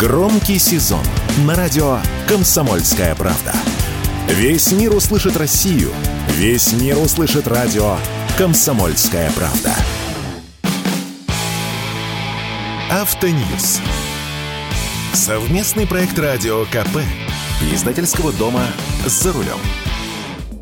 Громкий сезон на радио «Комсомольская правда». Весь мир услышит Россию. Весь мир услышит радио «Комсомольская правда». Автоньюз. Совместный проект радио КП. Издательского дома «За рулем».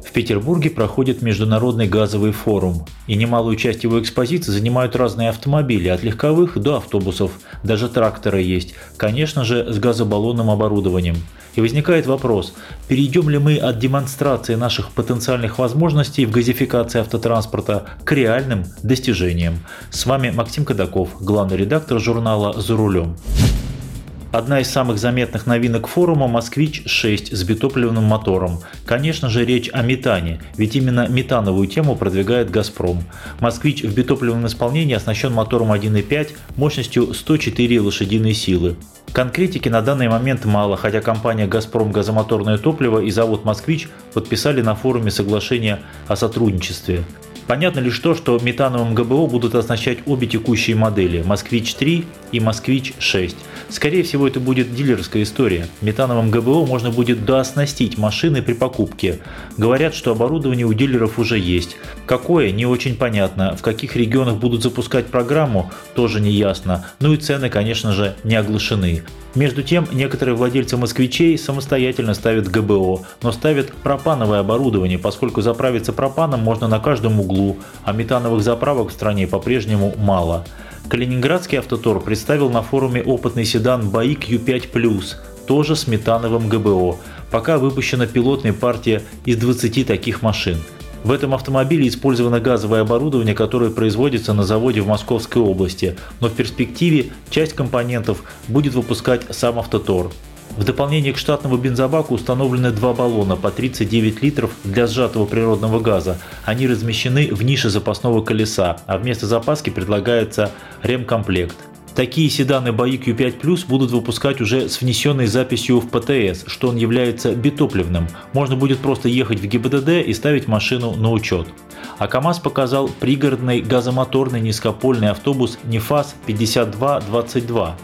В Петербурге проходит Международный газовый форум, и немалую часть его экспозиции занимают разные автомобили, от легковых до автобусов, даже тракторы есть, конечно же, с газобаллонным оборудованием. И возникает вопрос, перейдем ли мы от демонстрации наших потенциальных возможностей в газификации автотранспорта к реальным достижениям. С вами Максим Кадаков, главный редактор журнала «За рулем». Одна из самых заметных новинок форума – «Москвич-6» с битопливным мотором. Конечно же, речь о метане, ведь именно метановую тему продвигает «Газпром». «Москвич» в битопливном исполнении оснащен мотором 1.5 мощностью 104 лошадиные силы. Конкретики на данный момент мало, хотя компания «Газпром» газомоторное топливо и завод «Москвич» подписали на форуме соглашение о сотрудничестве. Понятно лишь то, что метановым ГБО будут оснащать обе текущие модели – «Москвич-3» и «Москвич-6». Скорее всего, это будет дилерская история. Метановым ГБО можно будет дооснастить машины при покупке. Говорят, что оборудование у дилеров уже есть. Какое – не очень понятно. В каких регионах будут запускать программу – тоже не ясно. Ну и цены, конечно же, не оглашены. Между тем, некоторые владельцы москвичей самостоятельно ставят ГБО, но ставят пропановое оборудование, поскольку заправиться пропаном можно на каждом углу, а метановых заправок в стране по-прежнему мало. Калининградский автотор представил на форуме опытный седан БАИК Ю5+, тоже с метановым ГБО. Пока выпущена пилотная партия из 20 таких машин – в этом автомобиле использовано газовое оборудование, которое производится на заводе в Московской области, но в перспективе часть компонентов будет выпускать сам Автотор. В дополнение к штатному бензобаку установлены два баллона по 39 литров для сжатого природного газа. Они размещены в нише запасного колеса, а вместо запаски предлагается ремкомплект. Такие седаны BAI Q5 Plus будут выпускать уже с внесенной записью в ПТС, что он является битопливным. Можно будет просто ехать в ГИБДД и ставить машину на учет. А КАМАЗ показал пригородный газомоторный низкопольный автобус НЕФАС 5222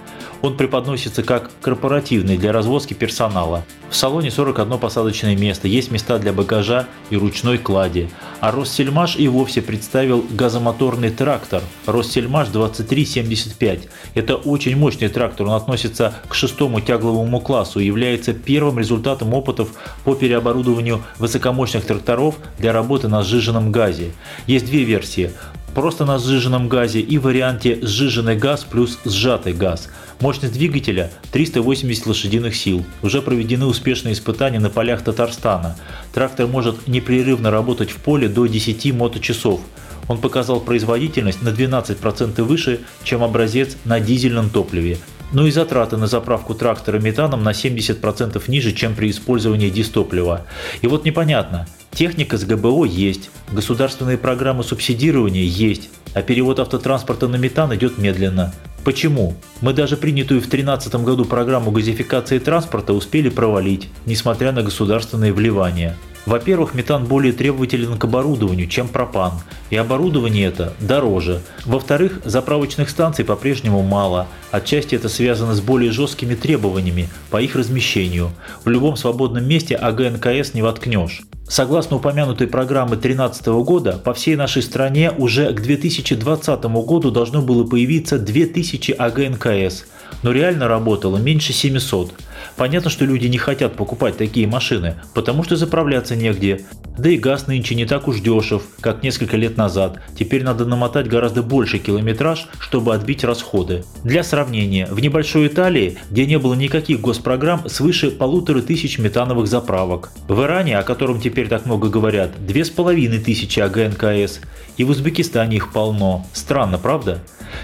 он преподносится как корпоративный для развозки персонала. В салоне 41 посадочное место, есть места для багажа и ручной клади. А Россельмаш и вовсе представил газомоторный трактор Россельмаш 2375. Это очень мощный трактор, он относится к шестому тягловому классу и является первым результатом опытов по переоборудованию высокомощных тракторов для работы на сжиженном газе. Есть две версии просто на сжиженном газе и варианте сжиженный газ плюс сжатый газ. Мощность двигателя 380 лошадиных сил. Уже проведены успешные испытания на полях Татарстана. Трактор может непрерывно работать в поле до 10 моточасов. Он показал производительность на 12% выше, чем образец на дизельном топливе, но и затраты на заправку трактора метаном на 70% ниже, чем при использовании дистоплива. И вот непонятно, техника с ГБО есть, государственные программы субсидирования есть, а перевод автотранспорта на метан идет медленно. Почему? Мы даже принятую в 2013 году программу газификации транспорта успели провалить, несмотря на государственные вливания. Во-первых, метан более требователен к оборудованию, чем пропан, и оборудование это дороже. Во-вторых, заправочных станций по-прежнему мало, отчасти это связано с более жесткими требованиями по их размещению. В любом свободном месте АГНКС не воткнешь. Согласно упомянутой программы 2013 года, по всей нашей стране уже к 2020 году должно было появиться 2000 АГНКС, но реально работало меньше 700. Понятно, что люди не хотят покупать такие машины, потому что заправляться негде. Да и газ нынче не так уж дешев, как несколько лет назад. Теперь надо намотать гораздо больше километраж, чтобы отбить расходы. Для сравнения, в небольшой Италии, где не было никаких госпрограмм, свыше полутора тысяч метановых заправок. В Иране, о котором теперь так много говорят, две с половиной тысячи АГНКС. И в Узбекистане их полно. Странно, правда?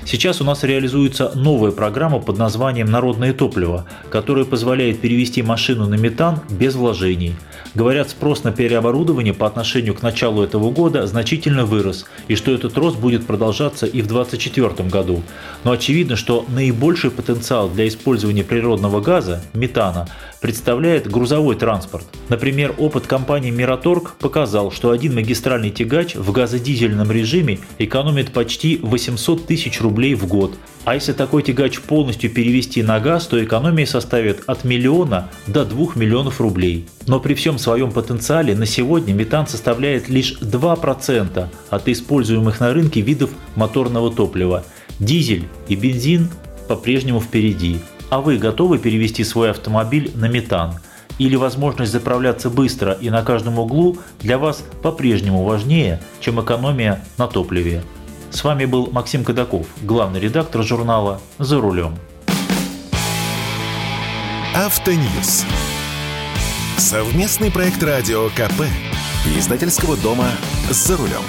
Сейчас у нас реализуется новая программа под названием «Народное топливо», которая позволяет перевести машину на метан без вложений. Говорят, спрос на переоборудование по отношению к началу этого года значительно вырос, и что этот рост будет продолжаться и в 2024 году. Но очевидно, что наибольший потенциал для использования природного газа, метана, представляет грузовой транспорт. Например, опыт компании «Мираторг» показал, что один магистральный тягач в газодизельном режиме экономит почти 800 тысяч рублей в год. А если такой тягач полностью перевести на газ, то экономия составит от миллиона до 2 миллионов рублей. Но при всем своем потенциале на сегодня метан составляет лишь 2% от используемых на рынке видов моторного топлива. Дизель и бензин по-прежнему впереди. А вы готовы перевести свой автомобиль на метан? Или возможность заправляться быстро и на каждом углу для вас по-прежнему важнее, чем экономия на топливе? С вами был Максим Кадаков, главный редактор журнала «За рулем». Автоньюз. Совместный проект радио КП. Издательского дома «За рулем».